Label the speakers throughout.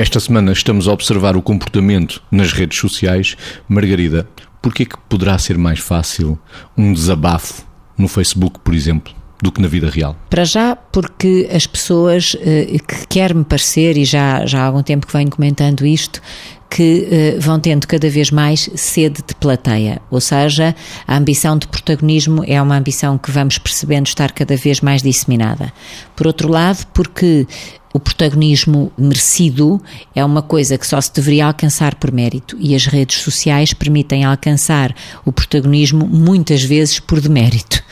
Speaker 1: Esta semana estamos a observar o comportamento nas redes sociais. Margarida, porquê que poderá ser mais fácil um desabafo no Facebook, por exemplo, do que na vida real?
Speaker 2: Para já, porque as pessoas, eh, que quer-me parecer, e já, já há algum tempo que venho comentando isto, que uh, vão tendo cada vez mais sede de plateia, ou seja, a ambição de protagonismo é uma ambição que vamos percebendo estar cada vez mais disseminada. Por outro lado, porque o protagonismo merecido é uma coisa que só se deveria alcançar por mérito e as redes sociais permitem alcançar o protagonismo muitas vezes por demérito.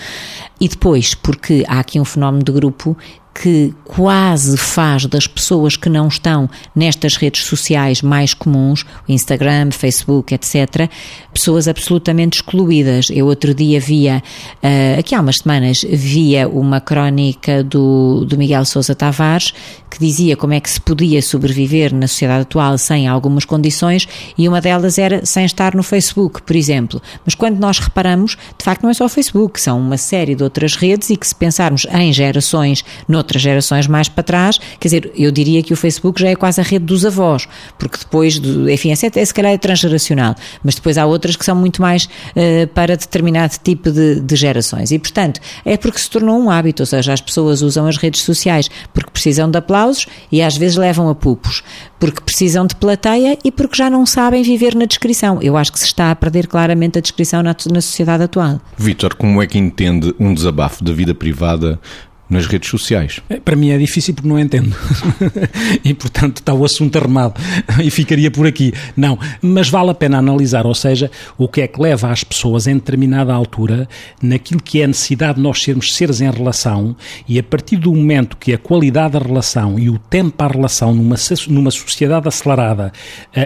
Speaker 2: E depois, porque há aqui um fenómeno de grupo que quase faz das pessoas que não estão nestas redes sociais mais comuns, Instagram, Facebook, etc., pessoas absolutamente excluídas. Eu outro dia via, uh, aqui há umas semanas, via uma crónica do, do Miguel Sousa Tavares que dizia como é que se podia sobreviver na sociedade atual sem algumas condições e uma delas era sem estar no Facebook, por exemplo. Mas quando nós reparamos, de facto não é só o Facebook, são uma série de outras redes e que se pensarmos em gerações, noutras gerações mais para trás, quer dizer, eu diria que o Facebook já é quase a rede dos avós, porque depois, do, enfim, essa é, se calhar é transgeracional, mas depois há outras que são muito mais uh, para determinado tipo de, de gerações. E, portanto, é porque se tornou um hábito, ou seja, as pessoas usam as redes sociais porque precisam de aplausos e às vezes levam a pupos, porque precisam de plateia e porque já não sabem viver na descrição. Eu acho que se está a perder claramente a descrição na, na sociedade atual.
Speaker 1: Vítor, como é que entende um desabafo da vida privada nas redes sociais?
Speaker 3: É, para mim é difícil porque não entendo. e, portanto, está o assunto arrumado e ficaria por aqui. Não, mas vale a pena analisar, ou seja, o que é que leva as pessoas em determinada altura naquilo que é a necessidade de nós sermos seres em relação e a partir do momento que a qualidade da relação e o tempo a relação numa, numa sociedade acelerada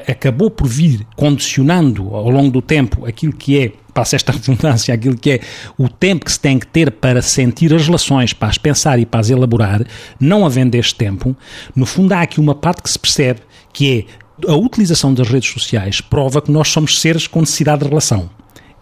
Speaker 3: acabou por vir condicionando ao longo do tempo aquilo que é passa esta redundância, aquilo que é o tempo que se tem que ter para sentir as relações, para as pensar e para as elaborar, não havendo este tempo, no fundo há aqui uma parte que se percebe que é a utilização das redes sociais prova que nós somos seres com necessidade de relação.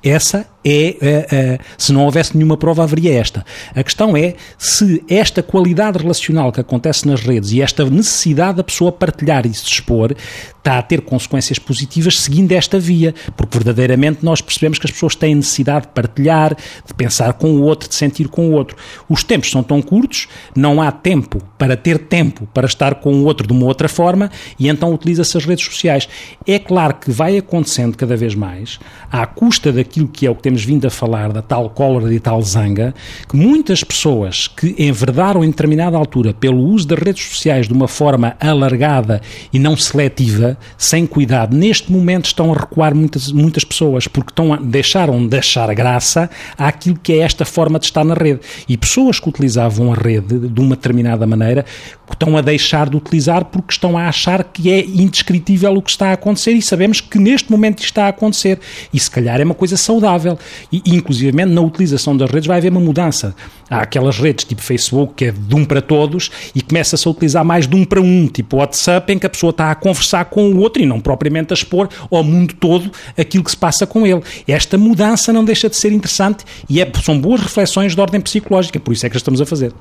Speaker 3: Essa é, é, é, se não houvesse nenhuma prova, haveria esta. A questão é se esta qualidade relacional que acontece nas redes e esta necessidade da pessoa partilhar e se expor está a ter consequências positivas seguindo esta via, porque verdadeiramente nós percebemos que as pessoas têm necessidade de partilhar, de pensar com o outro, de sentir com o outro. Os tempos são tão curtos, não há tempo para ter tempo para estar com o outro de uma outra forma e então utiliza-se as redes sociais. É claro que vai acontecendo cada vez mais, à custa daquilo que é o que temos vindo a falar, da tal cólera e tal zanga, que muitas pessoas que enverdaram em determinada altura pelo uso das redes sociais de uma forma alargada e não seletiva, sem cuidado, neste momento estão a recuar muitas, muitas pessoas, porque estão a, deixaram de achar graça àquilo que é esta forma de estar na rede. E pessoas que utilizavam a rede de uma determinada maneira estão a deixar de utilizar porque estão a achar que é indescritível o que está a acontecer e sabemos que neste momento isto está a acontecer. E se calhar é uma coisa saudável. E, inclusive, na utilização das redes vai haver uma mudança. Há aquelas redes tipo Facebook que é de um para todos e começa-se a utilizar mais de um para um, tipo WhatsApp, em que a pessoa está a conversar com o outro e não propriamente a expor ao mundo todo aquilo que se passa com ele. Esta mudança não deixa de ser interessante e é, são boas reflexões de ordem psicológica, por isso é que estamos a fazer.